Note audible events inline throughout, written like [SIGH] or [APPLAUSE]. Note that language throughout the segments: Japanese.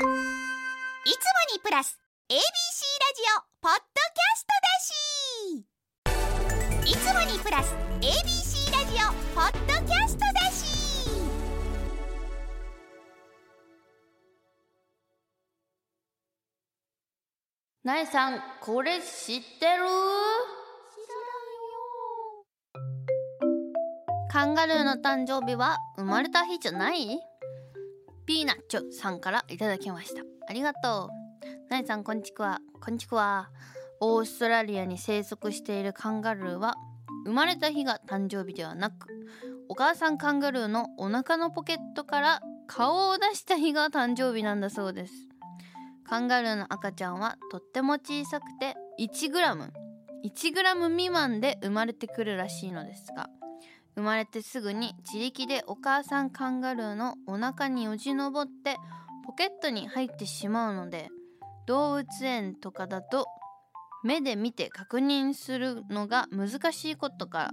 いつもにプラス ABC ラジオポッドキャストだし。いつもにプラス ABC ラジオポッドキャストだし。なえさんこれ知ってる？カンガルーの誕生日は生まれた日じゃない？ピーナッチョさんからいただきました。ありがとう。なえさんこんちくわこんちくわオーストラリアに生息しているカンガルーは生まれた日が誕生日ではなくお母さんカンガルーのお腹のポケットから顔を出した日が誕生日なんだそうです。カンガルーの赤ちゃんはとっても小さくて 1g1g 未満で生まれてくるらしいのですが生まれてすぐに自力でお母さんカンガルーのお腹によじ登ってポケットに入ってしまうので動物園とかだと目で見て確認するのが難しいことから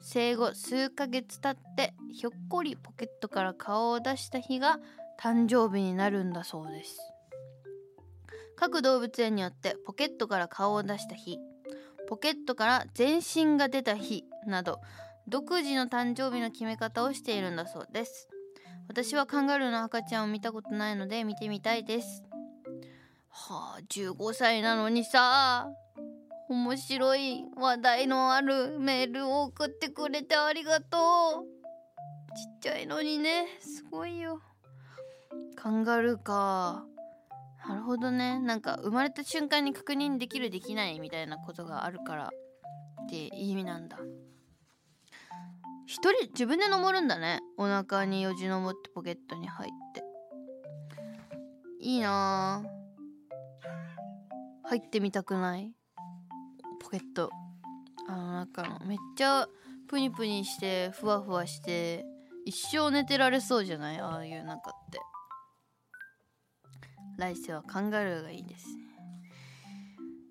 生後数ヶ月経ってひょっこりポケットから顔を出した日が誕生日になるんだそうです。各動物園によってポケットから顔を出した日ポケットから全身が出た日など独自の誕生日の決め方をしているんだそうです。私はカンガルーの赤ちゃんを見たことないので見てみたいです。はあ15歳なのにさ面白い話題のあるメールを送ってくれてありがとう。ちっちゃいのにねすごいよ。カンガルーか。なるほどね。なんか生まれた瞬間に確認できるできないみたいなことがあるからって意味なんだ。一人自分で登るんだね。お腹によじ登ってポケットに入って。いいな入ってみたくない？ポケット。あの中のめっちゃプニプニしてふわふわして一生寝てられそうじゃない？ああいう中って。来世はカンガルーがいいです。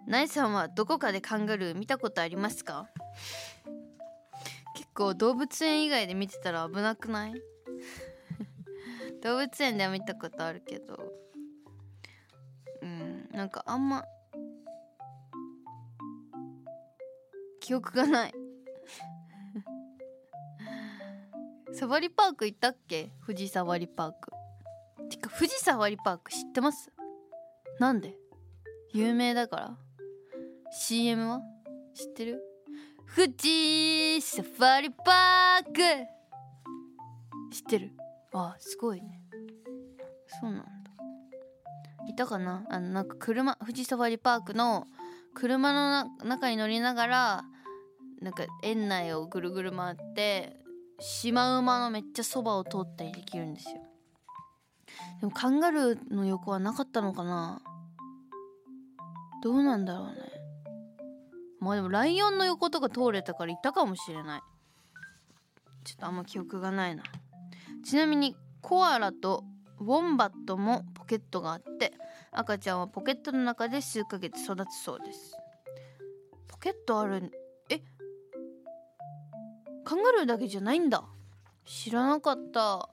ナイさんはどこかでカンガルー見たことありますか？構動物園以外で見てたら危なくない？[LAUGHS] 動物園では見たことあるけど。うんなんかあんま記憶がない。[LAUGHS] サファリパーク行ったっけ？富士サファリパーク。てか富士サファリパーク知ってます？なんで？有名だから。CM は？知ってる？富士サファリパーク。知ってる？あすごいね。そうなんだ。いたかな？あのなんか車富士サファリパークの車の中に乗りながらなんか園内をぐるぐる回ってシマウマのめっちゃそばを通ったりできるんですよ。でもカンガルーの横はなかったのかな？どうなんだろうね。まあでもライオンの横とか通れたからいたかもしれない。ちょっとあんま記憶がないな。ちなみにコアラとウォンバットもポケットがあって赤ちゃんはポケットの中で数ヶ月育つそうです。ポケットあるえ？カンガルーだけじゃないんだ。知らなかった。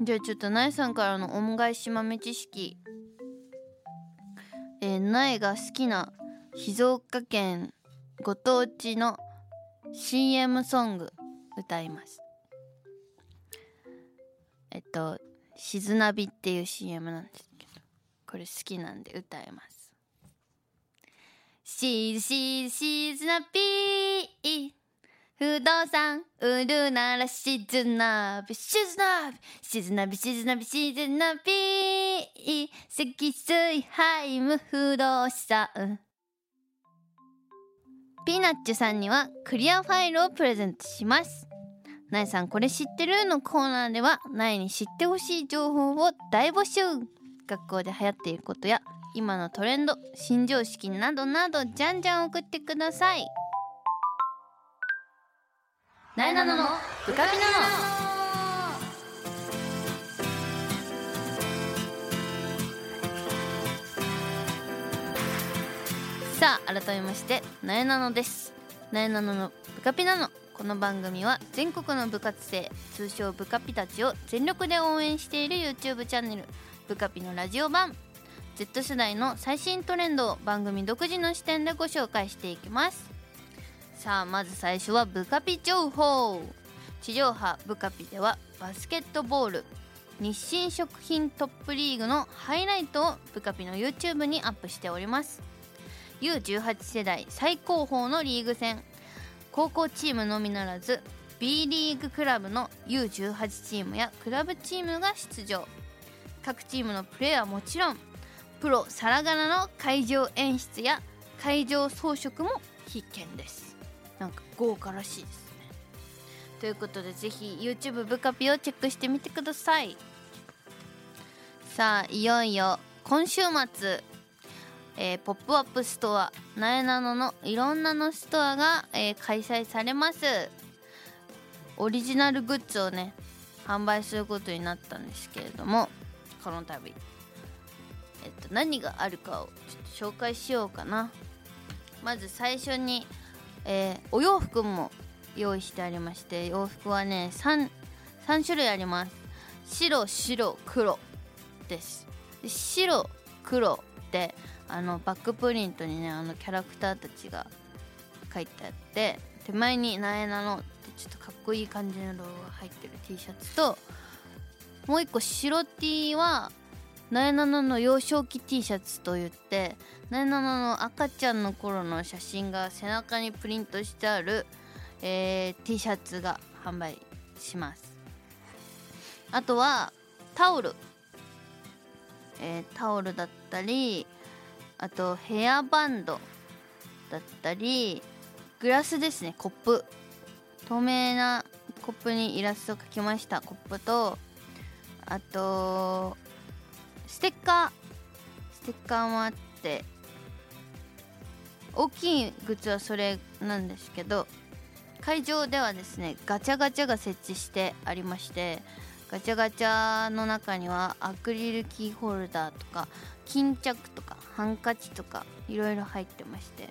じゃあちょっとナエさんからの恩返し豆知識。えー、苗が好きな静岡県ご当地の CM ソング歌います。えっと「しずなび」っていう CM なんですけどこれ好きなんで歌います。しずしずしずなび不動産売るならしずなびしずなびしずなびしずなびしずなび積水ハイム不動産。ピーナッチさんにはクリアファイルをプレゼントします。なえさんこれ知ってる？のコーナーではなえに知ってほしい情報を大募集。学校で流行っていることや今のトレンド新常識などなどじゃんじゃん送ってください。なえなののブカピナの。さあ改めましてなえなのです。なえなののブカピナの。この番組は全国の部活生通称部カピたちを全力で応援している YouTube チャンネル部カピのラジオ版。Z 世代の最新トレンドを番組独自の視点でご紹介していきます。さあまず最初は部カピ情報。地上波部カピではバスケットボール日清食品トップリーグのハイライトをブカピの YouTube にアップしております。U18 世代最高峰のリーグ戦。高校チームのみならず B リーグクラブの U18 チームやクラブチームが出場。各チームのプレーはもちろんプロさながらの会場演出や会場装飾も必見です。なんか豪華らしいですね。ということでぜひ YouTube ブカピをチェックしてみてください。さあいよいよ今週末えー、ポップアップストアなえなののいろんなのストアが、えー、開催されます。オリジナルグッズをね販売することになったんですけれどもこの度えっと何があるかをちょっと紹介しようかな。まず最初に、えー、お洋服も用意してありまして洋服はね 3, 3種類あります。白白黒です。白黒ってあのバックプリントにねあのキャラクターたちが書いてあって手前に「なえなの」ってちょっとかっこいい感じのロゴが入ってる T シャツともう一個白 T はなえなのの幼少期 T シャツといってなえなのの赤ちゃんの頃の写真が背中にプリントしてある、えー、T シャツが販売します。あとはタオル、えー、タオルだったりあとヘアバンドだったりグラスですねコップ。透明なコップにイラストを描きましたコップとあとステッカー。ステッカーもあって大きいグッズはそれなんですけど会場ではですねガチャガチャが設置してありましてガチャガチャの中にはアクリルキーホルダーとか巾着とかハンカチとかいろいろ入ってまして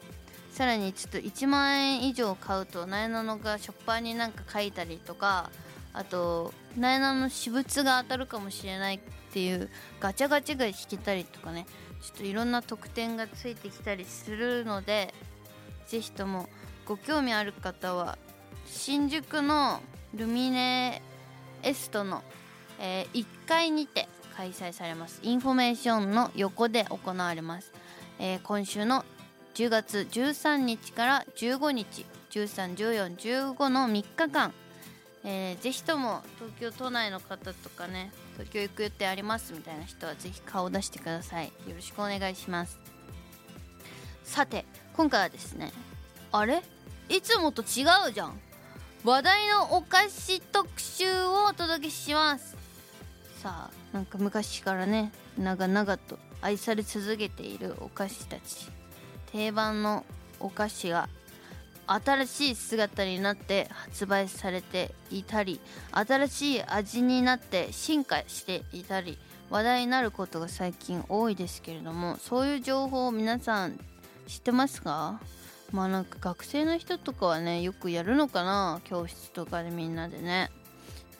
さらにちょっと1万円以上買うとなえなのがショッパーになんか書いたりとかあとなえなの私物が当たるかもしれないっていうガチャガチャが引けたりとかねちょっといろんな特典がついてきたりするので是非ともご興味ある方は新宿のルミネエストの、えー、1階にて開催されます。インフォメーションの横で行われます、えー、今週の10月13日から15日131415の3日間、えー、ぜひとも東京都内の方とかね東京行く予定ありますみたいな人はぜひ顔を出してください。よろしくお願いします。さて今回はですねあれ？いつもと違うじゃん。話題のお菓子特集をお届けします。さあなんか昔からね長々と愛され続けているお菓子たち定番のお菓子が新しい姿になって発売されていたり新しい味になって進化していたり話題になることが最近多いですけれどもそういう情報を皆さん知ってますか？まあなんか学生の人とかはねよくやるのかな？教室とかでみんなでね。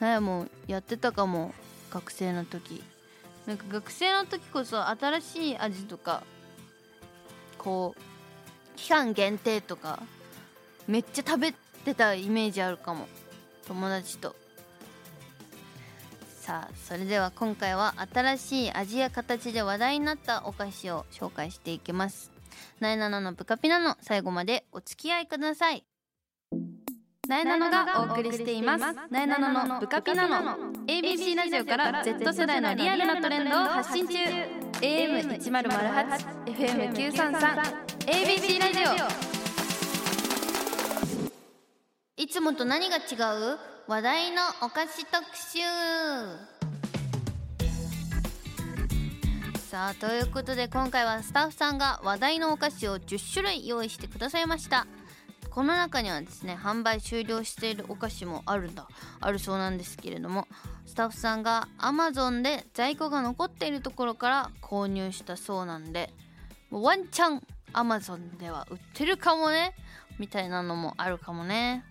ねもうやってたかも。学生の時。なんか学生の時こそ新しい味とかこう期間限定とかめっちゃ食べてたイメージあるかも。友達と。さあそれでは今回は新しい味や形で話題になったお菓子を紹介していきます。なえなののブカピナの最後までお付き合いください。なえなのがお送りしています。なえなののブカピナの ABC ラジオから Z 世代のリアルなトレンドを発信中。AM1008 FM933 ABC ラジオ。いつもと何が違う？話題のお菓子特集。さあということで今回はスタッフさんが話題のお菓子を10種類用意してくださいました。この中にはですね販売終了しているお菓子もあるんだ。あるそうなんですけれどもスタッフさんが Amazon で在庫が残っているところから購入したそうなんでワンチャン Amazon では売ってるかもねみたいなのもあるかもね。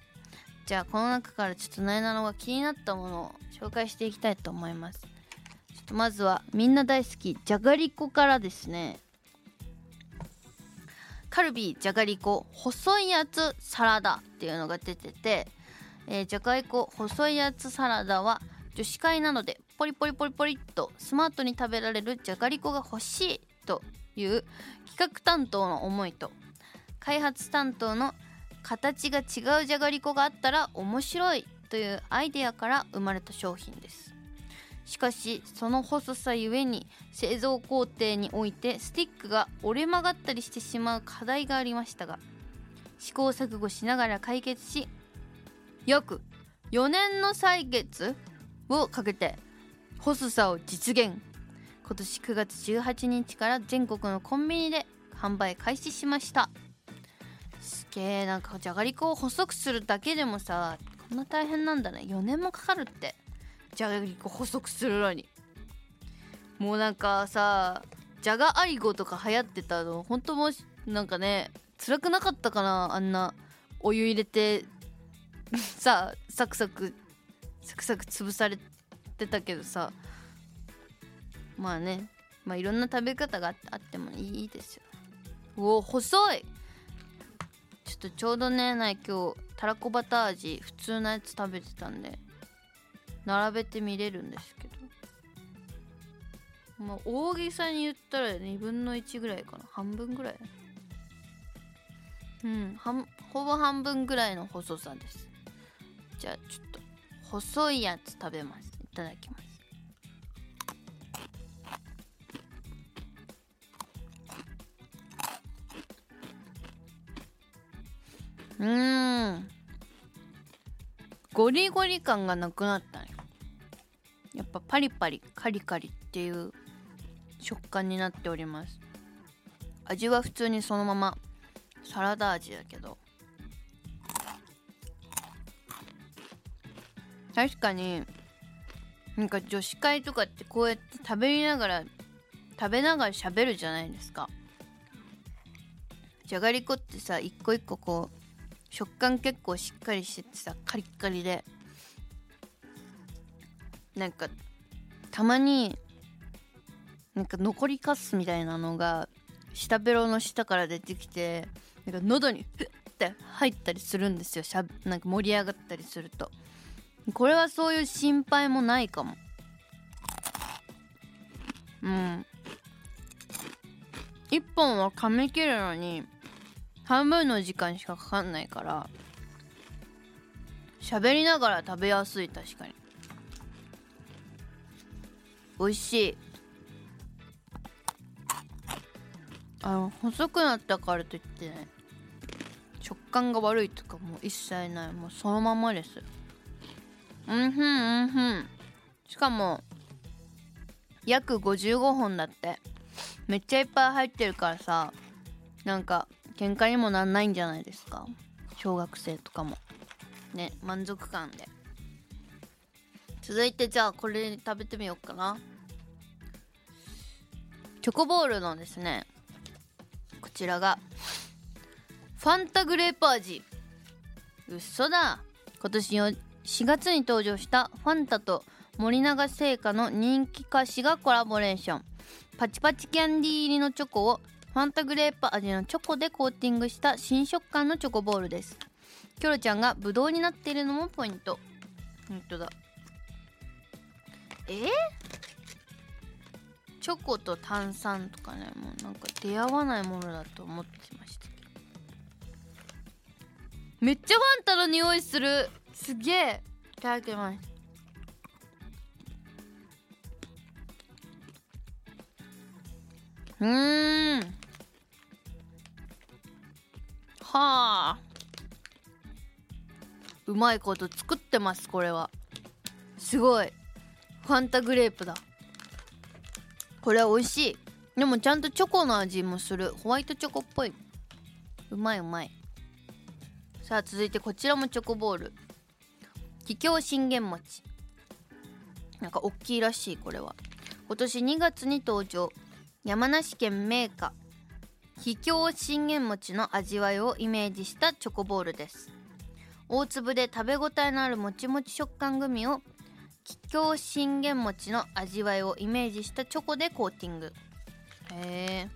じゃあこの中からちょっとなえなのが気になったものを紹介していきたいと思います。ちょっとまずはみんな大好きじゃがりこからですね。カルビーじゃがりこ細いやつサラダっていうのが出てて、えー、じゃがりこ細いやつサラダは女子会なのでポリポリポリポリっとスマートに食べられるじゃがりこが欲しいという企画担当の思いと開発担当の形が違うじゃがりこがあったら面白いというアイデアから生まれた商品です。しかしその細さゆえに製造工程においてスティックが折れ曲がったりしてしまう課題がありましたが試行錯誤しながら解決し約4年の歳月をかけて細さを実現。今年9月18日から全国のコンビニで販売開始しました。すげえなんかじゃがりこを細くするだけでもさこんな大変なんだね。4年もかかるって。じゃがりこ細くするのに。もうなんかさじゃがアイゴとか流行ってたの本当もしなんかね辛くなかったかなあんな。お湯入れて [LAUGHS] さサクサクサクサク潰されてたけどさ。まあねまあいろんな食べ方があってもいいですよ。おお細い！ちょっとちょうどねない今日たらこバター味普通のやつ食べてたんで。並べて見れるんですけど。まあ大げさに言ったら2分の1ぐらいかな。半分ぐらい。うんほぼ半分ぐらいの細さです。じゃあちょっと細いやつ食べます。いただきます。うん。ゴリゴリ感がなくなったね。やっぱパリパリカリカリっていう食感になっております。味は普通にそのまま。サラダ味だけど。確かになんか女子会とかってこうやって食べながら食べながら喋るじゃないですか。じゃがりこってさ一個一個こう食感結構しっかりしててさカリッカリで。なんかたまになんか残りカスみたいなのが下ベロの下から出てきてなんか喉にフッて入ったりするんですよ。しゃなんか盛り上がったりすると。これはそういう心配もないかも。うん。1本は噛み切るのに半分の時間しかかかんないから喋りながら食べやすい確かに。美味しい。あの細くなったからといってね食感が悪いとかも一切ない。もうそのままです。うんふんうんふん。しかも約55本だって。めっちゃいっぱい入ってるからさなんか喧嘩にもなんないんじゃないですか。小学生とかも。ね満足感で。続いてじゃあこれ食べてみようかな。チョコボールのですねこちらがファンタグレープ味。うっそだ。今年4月に登場したファンタと森永製菓の人気菓子がコラボレーション。パチパチキャンディー入りのチョコをファンタグレープ味のチョコでコーティングした新食感のチョコボールです。キョロちゃんがブドウになっているのもポイント。本当だ。え？ー、チョコと炭酸とかねもうなんか出会わないものだと思ってましたけどめっちゃファンタの匂いするすげえ。いただきます。うん。はあ。うまいこと作ってますこれは。すごい。ファンタグレープだ。これ美味しい。でもちゃんとチョコの味もする。ホワイトチョコっぽい。うまいうまい。さあ続いてこちらもチョコボール。桔梗信玄餅。なんか大きいらしいこれは。今年2月に登場。山梨県銘菓。桔梗信玄餅の味わいをイメージしたチョコボールです。大粒で食べ応えのあるもちもち食感グミを桔梗信玄餅の味わいをイメージしたチョコでコーティング。へえ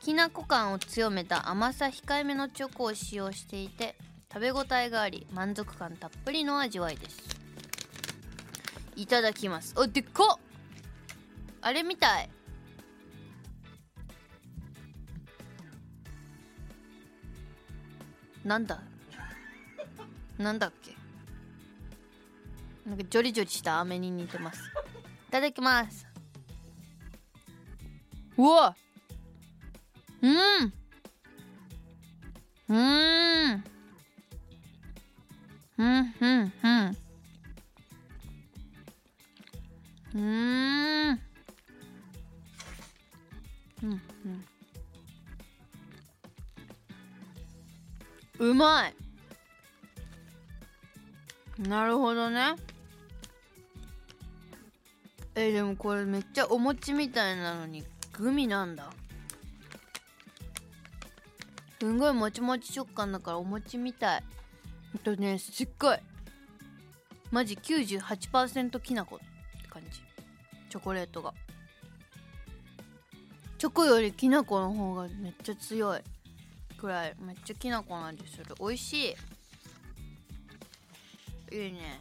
きなこ感を強めた甘さ控えめのチョコを使用していて食べ応えがあり満足感たっぷりの味わいです。いただきます。あでっかあれみたい。なんだ？なんだっけ？なんかジョリジョリした飴に似てます。いただきます。うわ。うん。うん。うん。うん。うん。うん。うん。うん。うまいなるほどねえでもこれめっちゃお餅みたいなのにグミなんだ。すんごいもちもち食感だからお餅みたい。ほんとねすっごい。マジ98%きな粉って感じ。チョコレートが。チョコよりきな粉の方がめっちゃ強い。くらい。めっちゃきな粉の味する。美味しい。いいね。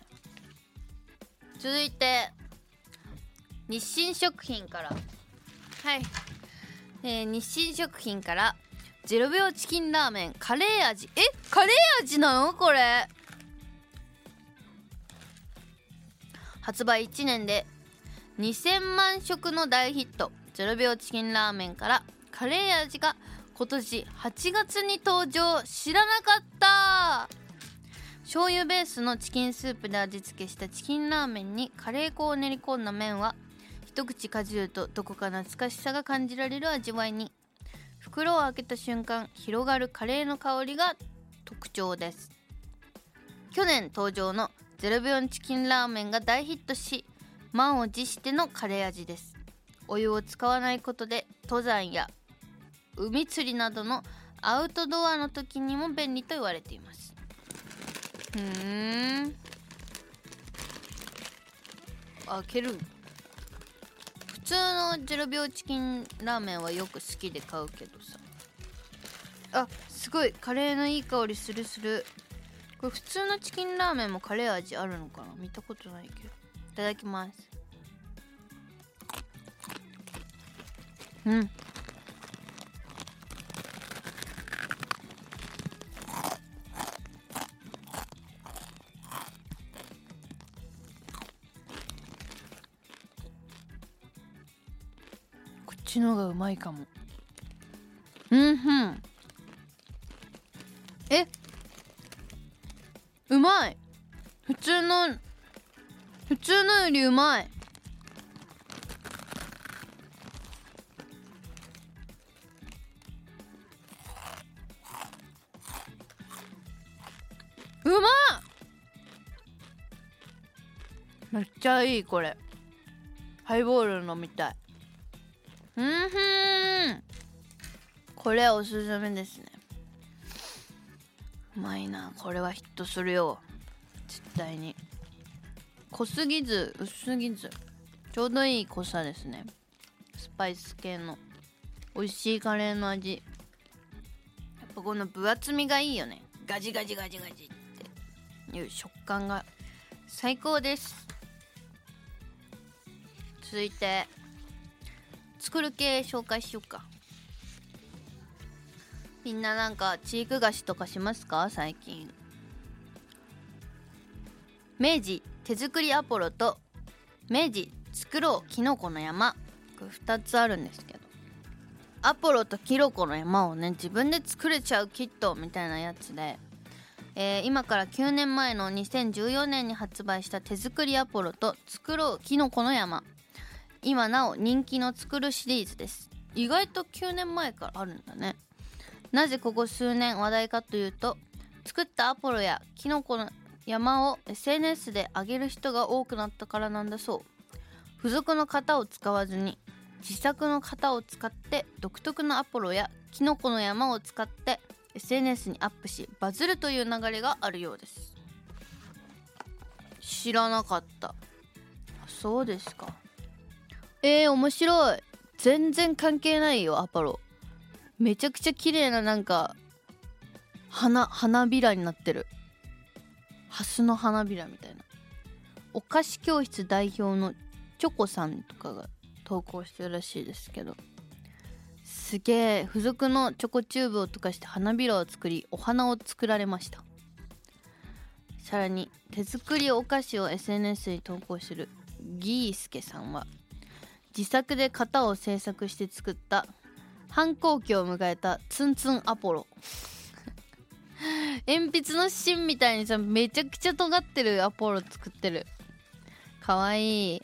続いて。日清食品から。はい、えー日清食品から0秒チキンラーメンカレー味。えカレー味なの？これ。発売1年で2000万食の大ヒット。0秒チキンラーメンからカレー味が今年8月に登場。知らなかった。醤油ベースのチキンスープで味付けしたチキンラーメンにカレー粉を練り込んだ麺は一口かじるとどこか懐かしさが感じられる味わいに。袋を開けた瞬間広がるカレーの香りが特徴です。去年登場の0秒チキンラーメンが大ヒットし満を持してのカレー味です。お湯を使わないことで登山や海釣りなどのアウトドアの時にも便利と言われています。ふん。開ける。通の0秒チキンラーメンはよく好きで買うけどさ。あすごい。カレーのいい香りするする。これ普通のチキンラーメンもカレー味あるのかな見たことないけど。いただきます。うん。ちの方がうまいかも。うんふん。え？うまい。普通の普通のよりうまい。うまっ！めっちゃいいこれ。ハイボール飲みたい。うんふん。これおすすめですね。うまいな。これはヒットするよ。絶対に。濃すぎず薄すぎず。ちょうどいい濃さですね。スパイス系の。美味しいカレーの味。やっぱこの分厚みがいいよね。ガジガジガジガジって。いう食感が最高です。続いて。作る系紹介しようか。みんななんかチーク菓子とかしますか？最近。明治手作りアポロと明治作ろうきのこの山。これ2つあるんですけど。アポロとキノコの山をね自分で作れちゃうキットみたいなやつで、えー今から9年前の2014年に発売した手作りアポロと作ろうきのこの山。今なお人気の作るシリーズです。意外と9年前からあるんだね。なぜここ数年話題かというと作ったアポロやキノコの山を SNS で上げる人が多くなったからなんだそう。付属の型を使わずに自作の型を使って独特のアポロやキノコの山を使って SNS にアップしバズるという流れがあるようです。知らなかった。そうですか。えー、面白い。全然関係ないよアポロ。めちゃくちゃ綺麗ななんか花花びらになってる。ハスの花びらみたいな。お菓子教室代表のチョコさんとかが投稿してるらしいですけど。すげえ付属のチョコチューブを溶かして花びらを作りお花を作られました。さらに手作りお菓子を SNS に投稿するギースケさんは自作で型を制作して作った。反抗期を迎えた。ツンツンアポロ。[LAUGHS] 鉛筆の芯みたいにさめちゃくちゃ尖ってるアポロ作ってる。かわいい。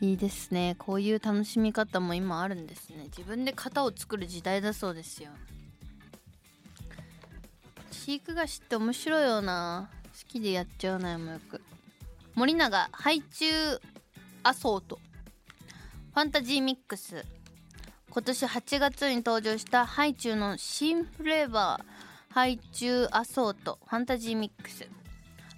いいですね。こういう楽しみ方も今あるんですね。自分で型を作る時代だそうですよ。知育菓子って面白いよな。好きでやっちゃうなよもよく。森永ハイチュウアソートファンタジーミックス。今年8月に登場したハイチュウの新フレーバーハイチュウアソートファンタジーミックス。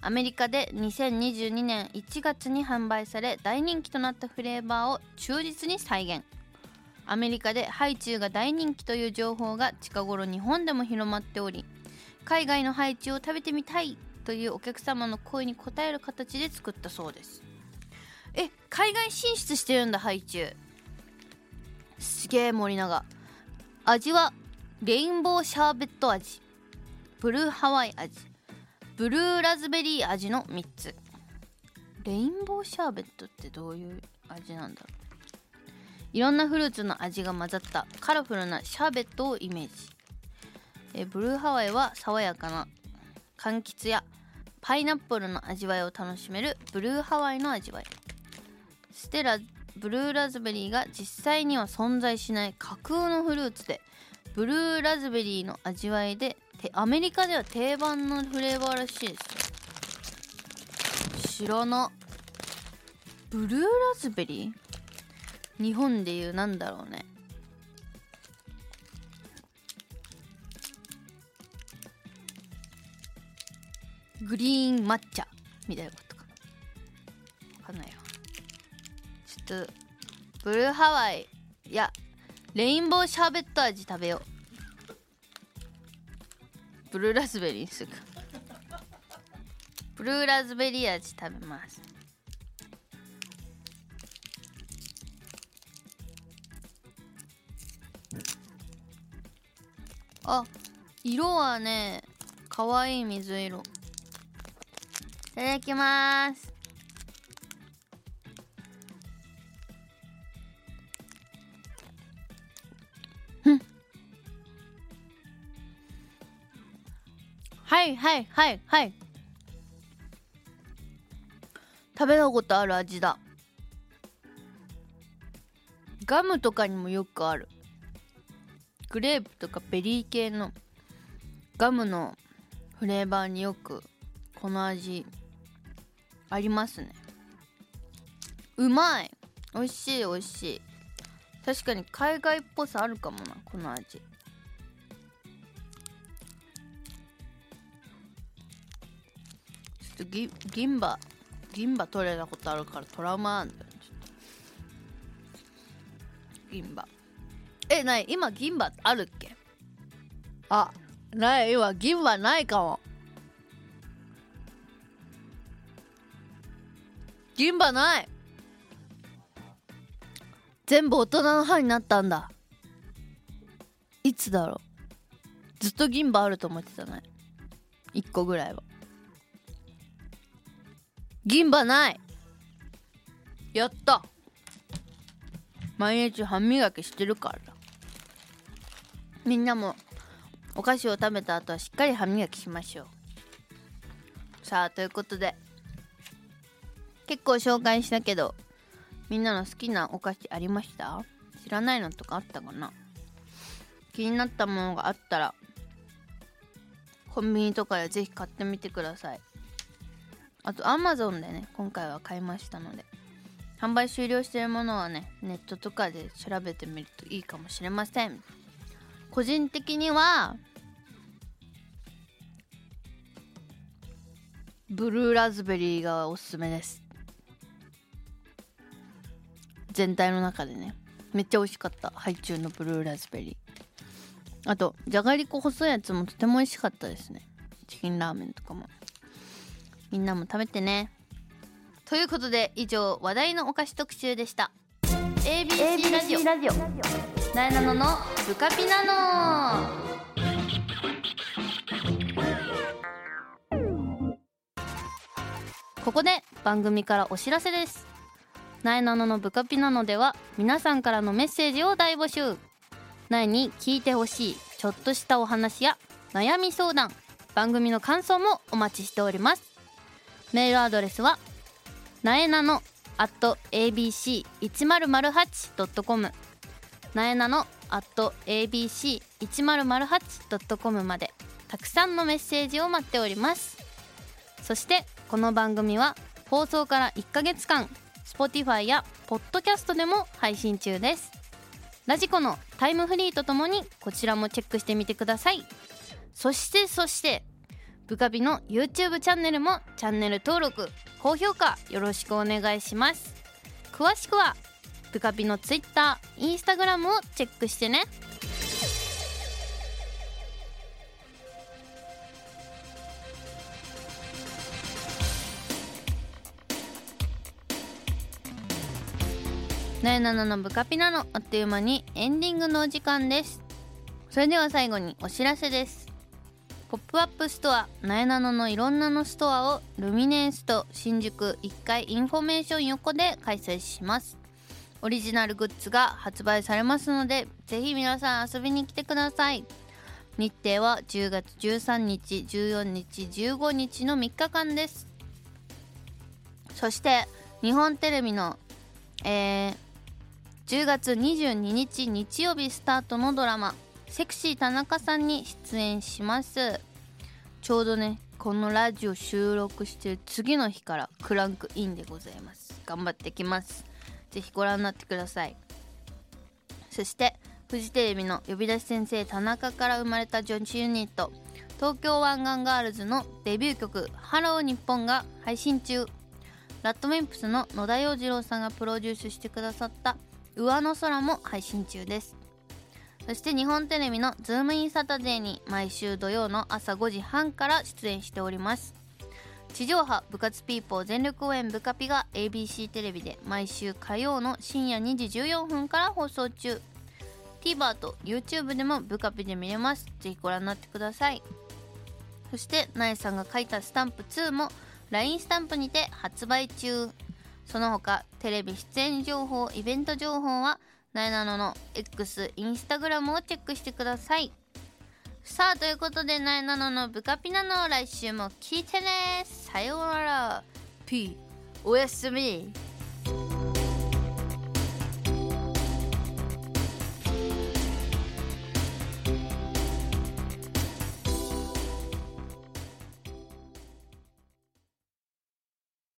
アメリカで2022年1月に販売され大人気となったフレーバーを忠実に再現。アメリカでハイチュウが大人気という情報が近頃日本でも広まっており海外のハイチュウを食べてみたいというお客様の声に応える形で作ったそうです。え海外進出してるんだハイチュウ。すげえ森永。味はレインボーシャーベット味。ブルーハワイ味。ブルーラズベリー味の3つ。レインボーシャーベットってどういう味なんだろう。いろんなフルーツの味が混ざったカラフルなシャーベットをイメージ。えブルーハワイは爽やかな柑橘やパイナップルの味わいを楽しめるブルーハワイの味わい。ステラブルーラズベリーが実際には存在しない架空のフルーツでブルーラズベリーの味わいでアメリカでは定番のフレーバーらしいですよ。知らな。ブルーラズベリー日本でいうなんだろうね。グリーン抹茶みたいなことか。わかんないよ。ブルーハワイいやレインボーシャーベット味食べよう。ブルーラズベリーにするブルーラズベリー味食べます。あ色はねかわいい水色。いただきます。はいはいはいはい。食べたことある味だ。ガムとかにもよくある。グレープとかベリー系の。ガムのフレーバーによくこの味ありますね。うまい。美味しい美味しい。確かに海外っぽさあるかもなこの味。とぎ銀歯銀歯取れたことあるからトラウマなんだよ。ちょっと。銀歯。えない今銀歯あるっけ？あない今銀歯ないかも。銀歯ない。全部大人の歯になったんだ。いつだろう。ずっと銀歯あると思ってたね1個ぐらいは。銀歯ない。やった。毎日歯磨きしてるから。みんなもお菓子を食べた後はしっかり歯磨きしましょう。さあということで結構紹介したけどみんなの好きなお菓子ありました？知らないのとかあったかな？気になったものがあったらコンビニとかでぜひ買ってみてください。あと Amazon でね今回は買いましたので販売終了しているものはねネットとかで調べてみるといいかもしれません。個人的にはブルーラズベリーがおすすめです。全体の中でねめっちゃ美味しかった。ハイチュウのブルーラズベリーあとじゃがりこ細いやつもとても美味しかったですね。チキンラーメンとかも。みんなも食べてね。ということで以上話題のお菓子特集でした。ABC ラジオ。ラジオ。なえなののブカピナノここで番組からお知らせです。なえなののブカピナノでは皆さんからのメッセージを大募集。なえに聞いてほしいちょっとしたお話や悩み相談。番組の感想もお待ちしておりますメールアドレスはなえなの at abc1008.com なえなの at abc1008.com までたくさんのメッセージを待っております。そしてこの番組は放送から1ヶ月間 Spotify や Podcast でも配信中です。ラジコのタイムフリーとともにこちらもチェックしてみてください。そしてそしてブカビの YouTube チャンネルもチャンネル登録高評価よろしくお願いします。詳しくはブカビの Twitter、Instagram をチェックしてね。なえなののブカピなのあっという間にエンディングのお時間です。それでは最後にお知らせです。ポップアップストアなえなののいろんなのストアをルミネエスト新宿1階インフォメーション横で開催します。オリジナルグッズが発売されますのでぜひ皆さん遊びに来てください。日程は10月13日14日15日の3日間です。そして日本テレビの、えー10月22日日曜日スタートのドラマ「セクシー田中さん」に出演します。ちょうどねこのラジオ収録してる次の日からクランクインでございます。頑張ってきます。ぜひご覧になってください。そしてフジテレビの呼び出し先生田中から生まれた女子ユニット東京湾岸ガールズのデビュー曲「ハロー日本が配信中。 RADWIMPS の野田洋次郎さんがプロデュースしてくださった「上の空も配信中です。そして日本テレビのズームインサタデーに毎週土曜の朝5時半から出演しております。地上波部活ピーポー全力応援ブカピが ABC テレビで毎週火曜の深夜2時14分から放送中。TVer と YouTube でも部カピで見れます。ぜひご覧になってください。そしてなえさんが書いたスタンプ2も LINE スタンプにて発売中。その他テレビ出演情報イベント情報はなえなのの X インスタグラムをチェックしてください。さあということでなえなののブカピナの来週も聞いてね。さようなら。P おやすみ。